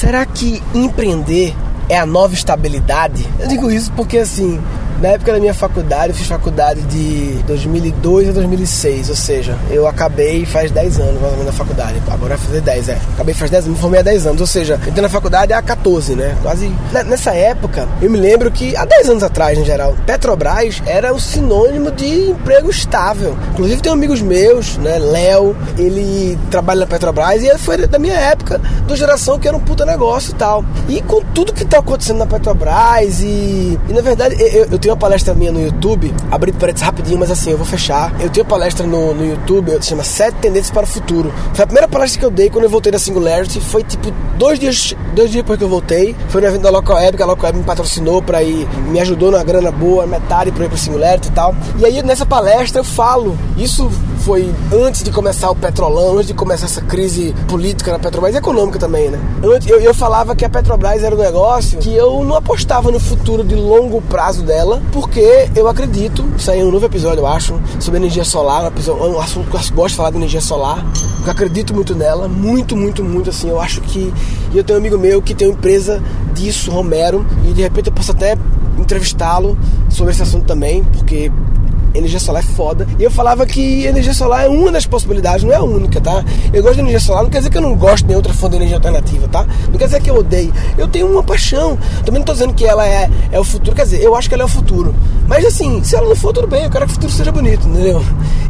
será que empreender é a nova estabilidade? Eu digo isso porque assim, na época da minha faculdade, eu fiz faculdade de 2002 a 2006, ou seja, eu acabei faz 10 anos mais ou menos na faculdade. Agora vai fazer 10, é. Acabei faz 10 anos, me formei há 10 anos, ou seja, entrei na faculdade há 14, né? Quase. Nessa época, eu me lembro que há 10 anos atrás, em geral, Petrobras era o sinônimo de emprego estável. Inclusive, tem amigos meus, né? Léo, ele trabalha na Petrobras e ele foi da minha época, do geração que era um puta negócio e tal. E com tudo que tá acontecendo na Petrobras e, e na verdade, eu, eu tenho tenho uma palestra minha no YouTube, abri parênteses rapidinho, mas assim, eu vou fechar. Eu tenho uma palestra no, no YouTube, se chama Sete Tendências para o Futuro. Foi a primeira palestra que eu dei quando eu voltei da Singularity. Foi tipo dois dias, dois dias depois que eu voltei. Foi no evento da Local Web, que a Local Web me patrocinou pra ir, me ajudou na grana boa, metade pra ir pra Singularity e tal. E aí nessa palestra eu falo, isso foi antes de começar o petrolão, antes de começar essa crise política na Petrobras e econômica também, né? Eu, eu, falava que a Petrobras era um negócio que eu não apostava no futuro de longo prazo dela, porque eu acredito, saiu um novo episódio, eu acho, sobre energia solar, um, assunto que eu gosto de falar de energia solar, eu acredito muito nela, muito, muito, muito, assim, eu acho que... Eu tenho um amigo meu que tem uma empresa disso, Romero, e de repente eu posso até entrevistá-lo sobre esse assunto também, porque energia solar é foda. E eu falava que energia solar é uma das possibilidades, não é a única, tá? Eu gosto de energia solar, não quer dizer que eu não gosto de outra fonte de energia alternativa, tá? Não quer dizer que eu odeio. Eu tenho uma paixão. Também não tô dizendo que ela é, é o futuro, quer dizer, eu acho que ela é o futuro. Mas assim, se ela não for, tudo bem, eu quero que o futuro seja bonito, entendeu?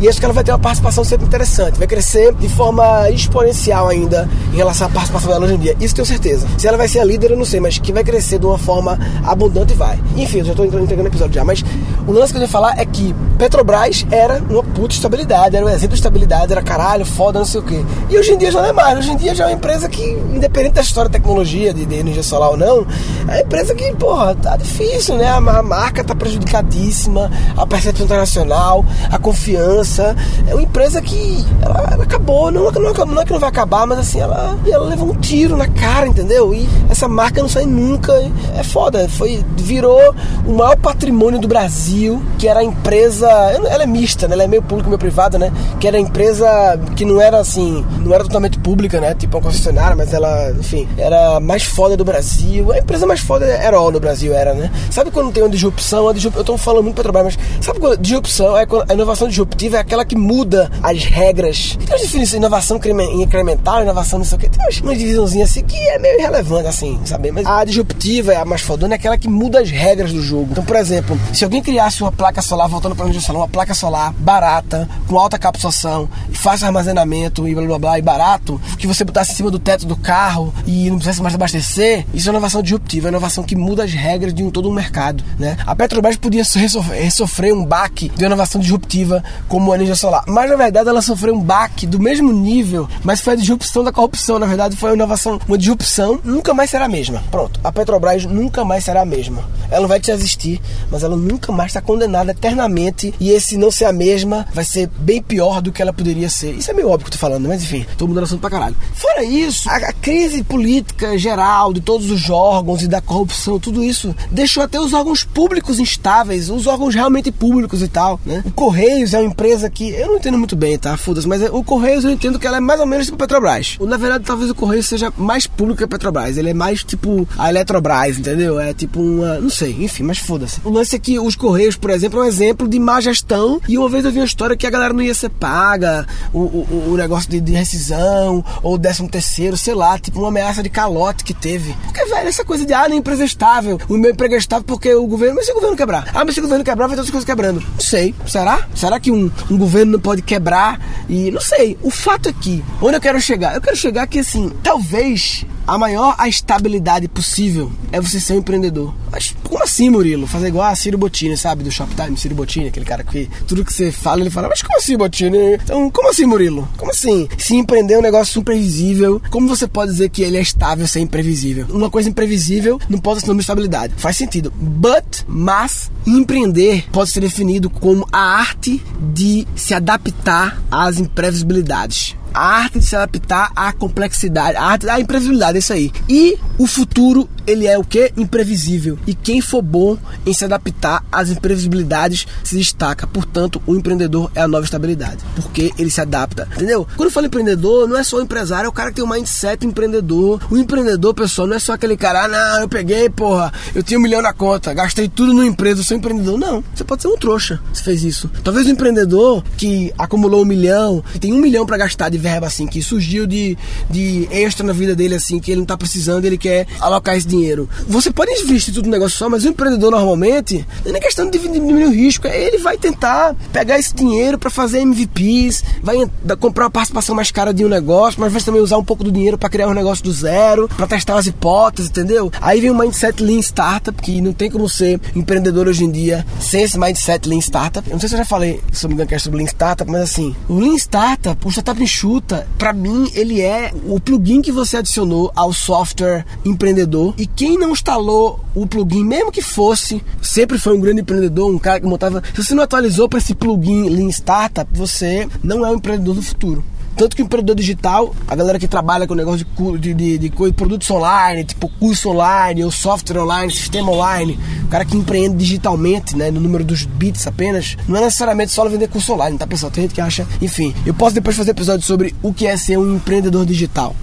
E acho que ela vai ter uma participação sempre interessante, vai crescer de forma exponencial ainda em relação à participação dela hoje em dia. Isso tenho certeza. Se ela vai ser a líder, eu não sei, mas que vai crescer de uma forma abundante, vai. Enfim, eu já tô entregando o episódio já, mas o lance que eu ia falar é que Petrobras era uma puta estabilidade, era um exemplo de estabilidade, era caralho, foda, não sei o quê. E hoje em dia já não é mais, hoje em dia já é uma empresa que, independente da história de tecnologia, de, de energia solar ou não, é uma empresa que, porra, tá difícil, né? A, a marca tá prejudicadíssima, a percepção internacional, a confiança. É uma empresa que ela, ela acabou, não, não, não, é que não vai acabar, mas assim, ela, ela levou um tiro na cara, entendeu? E essa marca não sai nunca. É foda, foi, virou o maior patrimônio do Brasil, que era a empresa empresa. Ela é mista, né? Ela é meio pública, meio privada, né? Que era empresa que não era assim, não era totalmente pública, né? Tipo uma concessionária, mas ela, enfim, era mais foda do Brasil. A empresa mais foda era all no Brasil, era, né? Sabe quando tem uma disrupção? Eu tô falando muito para trabalhar, mas sabe quando disrupção é quando a inovação disruptiva é aquela que muda as regras. Tem uma definição inovação incremental, inovação não sei o que. Tem uma divisãozinha assim que é meio irrelevante, assim, sabe? Mas a disruptiva, a mais fodona, é aquela que muda as regras do jogo. Então, por exemplo, se alguém criasse uma placa solar voltando para uma placa solar barata, com alta captação, fácil armazenamento e blá blá blá, e barato, que você botasse em cima do teto do carro e não precisasse mais abastecer, isso é inovação disruptiva, é inovação que muda as regras de um, todo um mercado. Né? A Petrobras podia sofrer um baque de inovação disruptiva como a energia solar, mas na verdade ela sofreu um baque do mesmo nível, mas foi a disrupção da corrupção, na verdade foi uma inovação, uma disrupção, nunca mais será a mesma. Pronto, a Petrobras nunca mais será a mesma. Ela vai te existir, mas ela nunca mais está condenada eternamente e esse não ser a mesma vai ser bem pior do que ela poderia ser. Isso é meio óbvio que eu tô falando, mas enfim, tô mudando assunto pra caralho. Fora isso, a, a crise política geral de todos os órgãos e da corrupção, tudo isso deixou até os órgãos públicos instáveis, os órgãos realmente públicos e tal, né? O Correios é uma empresa que eu não entendo muito bem, tá? Foda-se, mas o Correios eu entendo que ela é mais ou menos tipo Petrobras. Na verdade, talvez o Correios seja mais público que a Petrobras. Ele é mais tipo a Eletrobras, entendeu? É tipo uma. Não sei, enfim, mas foda-se. O lance é que os Correios, por exemplo, é um exemplo de má gestão. E uma vez eu vi uma história que a galera não ia ser paga, o, o, o negócio de, de, rescisão, ou décimo terceiro, sei lá, tipo uma ameaça de calote que teve. Porque, velho, essa coisa de, ah, minha empresa é estável, o meu emprego é estável porque o governo, mas se o governo quebrar? Ah, mas se o governo quebrar, vai ter outras coisas quebrando. Não sei, será? Será que um, um governo não pode quebrar? E não sei. O fato é que, onde eu quero chegar? Eu quero chegar que, assim, talvez a maior a estabilidade possível é você ser um empreendedor. Mas como assim, Murilo? Fazer igual a Ciro Bottini, sabe? Do Shoptime, Ciro Bottini, aquele cara que tudo que você fala, ele fala, mas como assim, Bottini? Então, como assim, Murilo? Como assim? Se empreender é um negócio imprevisível, como você pode dizer que ele é estável sem imprevisível? Uma coisa imprevisível não pode ser de estabilidade. Faz sentido. But, mas, empreender pode ser definido como a arte de se adaptar às imprevisibilidades a arte de se adaptar à complexidade, a arte da imprevisibilidade, é isso aí. E O futuro, ele é o que? Imprevisível. E quem for bom em se adaptar às imprevisibilidades se destaca. Portanto, o empreendedor é a nova estabilidade. Porque ele se adapta. Entendeu? Quando eu falo empreendedor, não é só o empresário, é o cara que tem um mindset empreendedor. O empreendedor, pessoal, não é só aquele cara, ah, não, eu peguei, porra, eu tinha um milhão na conta, gastei tudo no empresa, eu sou empreendedor. Não, você pode ser um trouxa se fez isso. Talvez o empreendedor que acumulou um milhão, que tem um milhão para gastar de verba assim, que surgiu de, de extra na vida dele assim, que ele não tá precisando, ele quer alocar esse dinheiro. Você pode investir tudo no negócio só, mas o empreendedor normalmente, não é questão de diminuir o risco, é ele vai tentar pegar esse dinheiro para fazer MVPs, vai comprar uma participação mais cara de um negócio, mas vai também usar um pouco do dinheiro para criar um negócio do zero, para testar as hipóteses, entendeu? Aí vem o mindset Lean Startup, que não tem como ser empreendedor hoje em dia sem esse mindset Lean Startup. Eu não sei se eu já falei sobre o sobre Lean Startup, mas assim, o Lean Startup, o Startup Enxuta, para mim, ele é o plugin que você adicionou ao software empreendedor. E quem não instalou o plugin, mesmo que fosse, sempre foi um grande empreendedor, um cara que montava. Se você não atualizou para esse plugin Lean Startup, você não é um empreendedor do futuro. Tanto que o empreendedor digital, a galera que trabalha com negócio de, de, de, de produtos online, tipo curso online, ou software online, sistema online, o cara que empreende digitalmente, né, no número dos bits apenas, não é necessariamente só vender curso online, tá pessoal? Tem gente que acha, enfim. Eu posso depois fazer episódio sobre o que é ser um empreendedor digital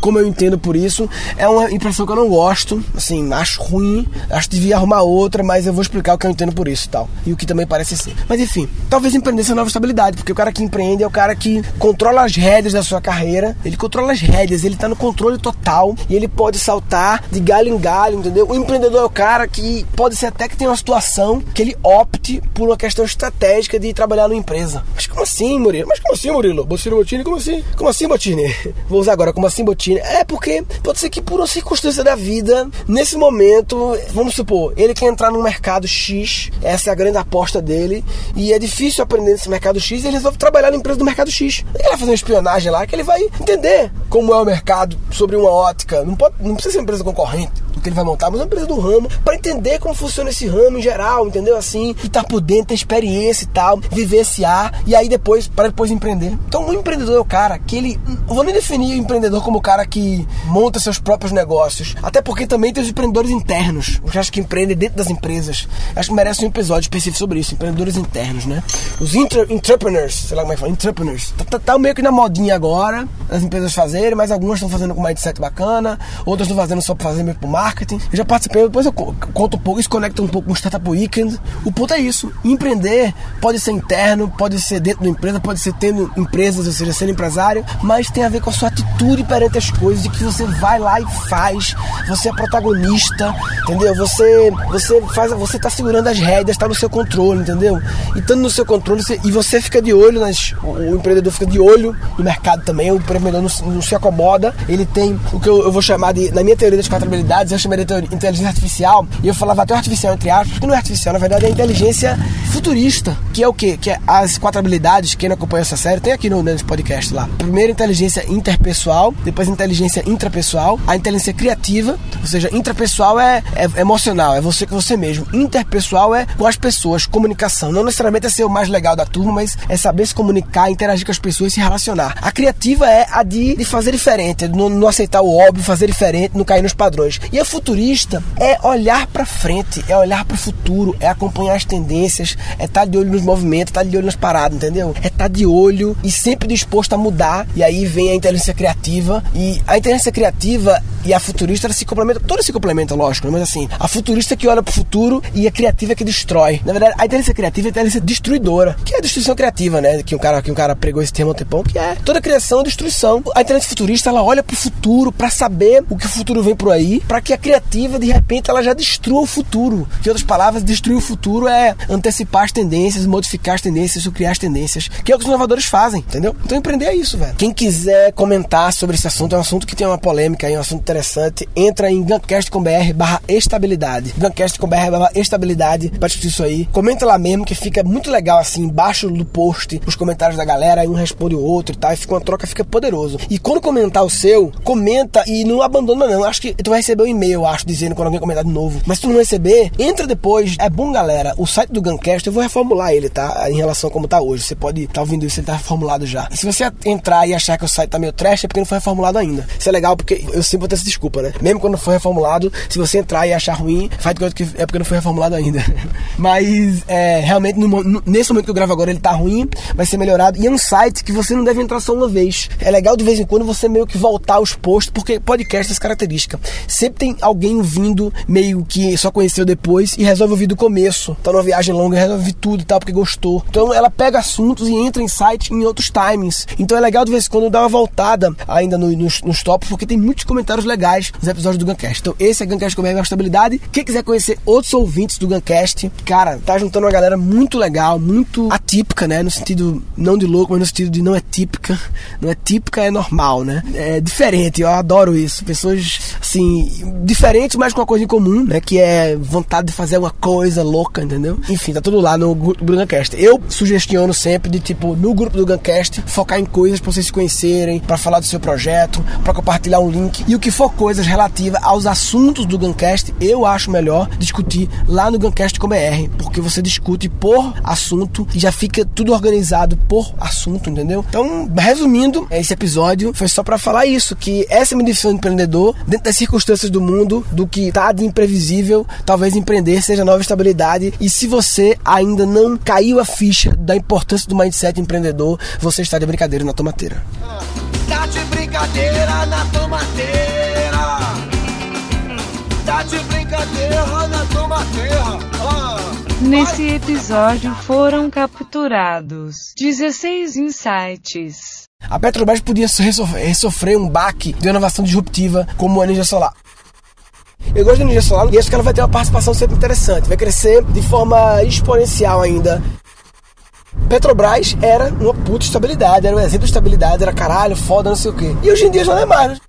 como eu entendo por isso. É uma impressão que eu não gosto, assim, acho ruim, acho que devia arrumar outra, mas eu vou explicar o que eu entendo por isso e tal. E o que também parece ser. Mas enfim, talvez empreender seja nova estabilidade, porque o cara que empreende é o cara que controla as rédeas da sua carreira, ele controla as rédeas, ele tá no controle total e ele pode saltar de galho em galho, entendeu? O empreendedor é o cara que pode ser até que tem uma situação que ele opte por uma questão estratégica de trabalhar numa empresa. Mas como assim, Murilo? Mas como assim, Murilo? Bocino Botini, como assim? Como assim, Botini? Vou usar agora, como assim, Botini? É porque pode ser que por uma circunstância da vida, nesse momento, vamos supor, ele quer entrar no mercado X, essa é a grande aposta dele, e é difícil aprender nesse mercado X, e ele resolve trabalhar na empresa do mercado X. Ele vai fazer uma espionagem lá que ele vai entender como é o mercado sobre uma ótica. Não, pode, não precisa ser uma empresa concorrente do que ele vai montar, mas é uma empresa do ramo, para entender como funciona esse ramo em geral, entendeu? Assim, e tá por dentro, ter experiência e tal, vivenciar, e aí depois, para depois empreender. Então, o empreendedor é o cara que ele. Eu vou nem definir o empreendedor como o cara cara que monta seus próprios negócios. Até porque também tem os empreendedores internos, os caras que empreendem dentro das empresas. Acho que merece um episódio específico sobre isso, empreendedores internos, né? Os entrepreneurs, sei lá como é que fala, entrepreneurs. Tá, tá, tá, meio que na modinha agora, as empresas fazerem, mas algumas estão fazendo com mindset bacana, outras estão fazendo só para fazer meio pro marketing. Eu já participei, depois eu conto um pouco, isso conecta um pouco com o Startup Weekend. O ponto é isso, empreender pode ser interno, pode ser dentro da empresa, pode ser tendo empresas, ou seja, sendo empresário, mas tem a ver com a sua atitude perante as coisas, de que você vai lá e faz, você é protagonista, entendeu? Você você faz, você tá segurando as rédeas, tá no seu controle, entendeu? E estando no seu controle, você, e você fica de olho nas o, empreendedor fica de olho no mercado também, o empreendedor não, não se acomoda, ele tem o que eu, eu, vou chamar de, na minha teoria das quatro habilidades, eu chamaria de inteligência artificial, e eu falava até artificial entre aspas, que não é artificial, na verdade é inteligência futurista, que é o quê? Que é as quatro habilidades, quem não acompanha essa série, tem aqui no, nesse podcast lá. Primeiro, inteligência interpessoal, depois inteligência intrapessoal, a inteligência criativa, ou seja, intrapessoal é, é, emocional, é você com você mesmo. Interpessoal é com as pessoas, comunicação. Não necessariamente é ser o mais legal da turma, mas é saber se comunicar, interagir com as pessoas se relacionar. A criativa é a de, de fazer diferente, não, não aceitar o óbvio, fazer diferente, não cair nos padrões. E a futurista é olhar para frente, é olhar para o futuro, é acompanhar as tendências, é estar tá de olho nos movimentos, estar tá de olho nas paradas, entendeu? É estar tá de olho e sempre disposto a mudar. E aí vem a inteligência criativa e a inteligência criativa e a futurista se complementam, todas se complementam, lógico, né? mas assim, a futurista que olha pro futuro e a criativa que destrói. Na verdade, a inteligência criativa é a inteligência destruidora, que é a destruição criativa, né? Que um cara, que um cara pregou esse termo há um tempão, que é toda criação é destruição. A inteligência futurista, ela olha pro futuro para saber o que o futuro vem por aí, para que a criativa, de repente, ela já destrua o futuro. Em outras palavras, destruir o futuro é antecipar as tendências, modificar as tendências, criar as tendências, que é o que os inovadores fazem, entendeu? Então empreender é isso, velho. Quem quiser comentar sobre esse assunto, é um assunto que tem uma polêmica aí, um assunto interessante, entra em gancast.com.br barra estabilidade. gancast.com.br barra estabilidade pra discutir isso aí. Comenta lá mesmo, que fica muito legal assim, embaixo do post, os comentários da galera, aí um responde o outro e tal, e fica uma troca, fica poderoso. E quando comentar o seu, comenta e não abandona não. Acho que tu vai receber um e-mail, acho, dizendo quando alguém comentar de novo. Mas se tu não receber, entra depois. É bom, galera. O site do Guncast, eu vou reformular ele, tá? Em relação a como tá hoje. Você pode estar tá ouvindo isso, ele tá reformulado já. E se você entrar e achar que o site tá meio trash, é porque não foi reformulado ainda. Isso é legal porque eu sempre vou ter essa desculpa, né? Mesmo quando for reformulado, se você entrar e achar ruim, faz de que é porque não foi reformulado ainda. Mas é, realmente no, no, nesse momento que eu gravo agora ele tá ruim, vai ser melhorado. E é um site que você não deve entrar só uma vez. É legal de vez em quando você meio que voltar aos posts, porque podcast tem essa característica. Sempre tem alguém ouvindo meio que só conheceu depois e resolve ouvir do começo. Tá numa viagem longa, resolve tudo e tal, porque gostou. Então ela pega assuntos e entra em site em outros timings. Então é legal de vez em quando dar uma voltada ainda no, nos, nos tops, porque tem muitos comentários legais nos episódios do Guncast. Então esse é Guncast com a estabilidade. Quem quiser conhecer outros ouvintes do Guncast, cara, tá juntando uma galera muito legal, muito atípica, né? No sentido não de louco, mas no sentido de não é típica. Não é típica, é normal, né? É diferente, eu adoro isso. Pessoas, assim, diferentes, mas com uma coisa em comum, né? Que é vontade de fazer uma coisa louca, entendeu? Enfim, tá tudo lá no grupo do Guncast. Eu sugestiono sempre de, tipo, no grupo do Guncast, focar em coisas pra vocês se conhecerem, para falar do seu projeto, para compartilhar um link. E o que for coisas relativas aos assuntos do Guncast, eu acho melhor discutir lá no Guncast com porque você discute por assunto e já fica tudo organizado por assunto, entendeu? Então, resumindo, esse episódio foi só para falar isso, que essa é a definição de empreendedor, dentro das circunstâncias do mundo, do que tá de imprevisível, talvez empreender seja nova estabilidade. E se você ainda não caiu a ficha da importância do mindset empreendedor, você está de brincadeira na tomateira. Tá de brincadeira na tomateira. Tá de brincadeira na tomateira. Ah. Nesse episódio foram capturados 16 insights. A Petrobras podia sofrer um baque de inovação disruptiva como a energia solar. Eu gosto da energia solar e acho que ela vai ter uma participação sempre interessante, vai crescer de forma exponencial ainda. Petrobras era uma puta estabilidade, era um exemplo de estabilidade, era caralho, foda, não sei o quê. E hoje em dia já não é mais.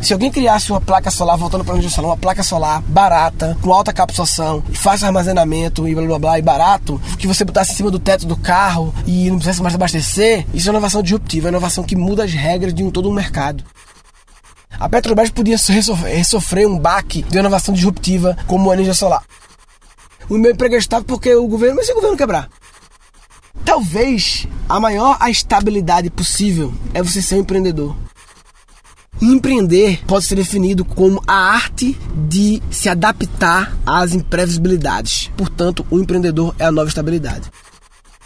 Se alguém criasse uma placa solar, voltando para energia solar, uma placa solar barata, com alta captação, fácil armazenamento e blá blá blá, e barato, que você botasse em cima do teto do carro e não precisasse mais abastecer, isso é uma inovação disruptiva, é uma inovação que muda as regras de um, todo um mercado. A Petrobras podia sofrer um baque de inovação disruptiva como a energia solar. O meu emprego é porque o governo, mas se o governo quebrar? Talvez a maior estabilidade possível é você ser um empreendedor. Empreender pode ser definido como a arte de se adaptar às imprevisibilidades. Portanto, o empreendedor é a nova estabilidade.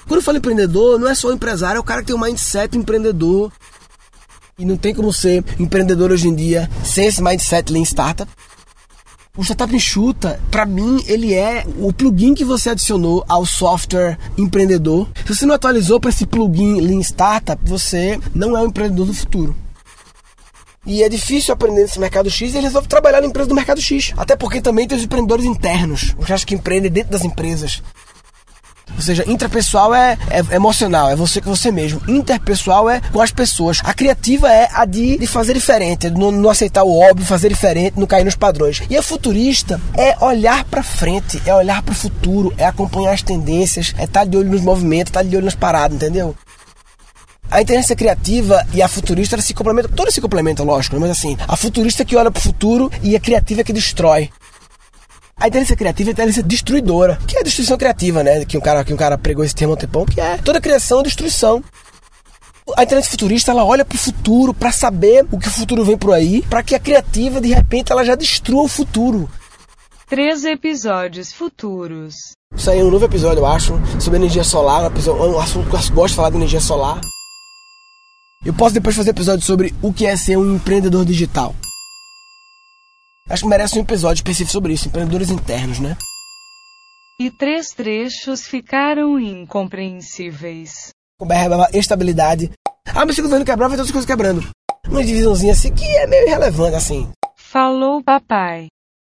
Quando eu falo empreendedor, não é só o empresário, é o cara que tem um mindset empreendedor. E não tem como ser empreendedor hoje em dia sem esse mindset Lean Startup. O Startup Enxuta, para mim, ele é o plugin que você adicionou ao software empreendedor. Se você não atualizou para esse plugin Lean Startup, você não é um empreendedor do futuro. E é difícil aprender nesse mercado X e ele resolve trabalhar na empresa do mercado X. Até porque também tem os empreendedores internos, os caras que empreendem dentro das empresas. Ou seja, intrapessoal é, é, emocional, é você com você mesmo. Interpessoal é com as pessoas. A criativa é a de, de fazer diferente, não, não, aceitar o óbvio, fazer diferente, não cair nos padrões. E a futurista é olhar para frente, é olhar para o futuro, é acompanhar as tendências, é estar tá de olho nos movimentos, estar tá de olho nas paradas, entendeu? A inteligência criativa e a futurista se complementam, todas se complementam, lógico, né? mas assim, a futurista que olha para o futuro e a criativa que destrói. A inteligência criativa é a inteligência destruidora, que é a destruição criativa, né? Que um cara, que um cara pregou esse termo há um tempão, que é toda criação é destruição. A inteligência futurista ela olha para o futuro para saber o que o futuro vem por aí, para que a criativa de repente ela já destrua o futuro. Três episódios futuros. Isso aí é um novo episódio, eu acho, sobre energia solar, um, episódio, um assunto que eu gosto de falar de energia solar. Eu posso depois fazer episódio sobre o que é ser um empreendedor digital. Acho que merece um episódio específico sobre isso, empreendedores internos, né? E três trechos ficaram incompreensíveis. Com BR estabilidade. Ah, mas se o governo quebrar, vai ter outras coisas quebrando. Uma divisãozinha assim que é meio irrelevante, assim. Falou, papai.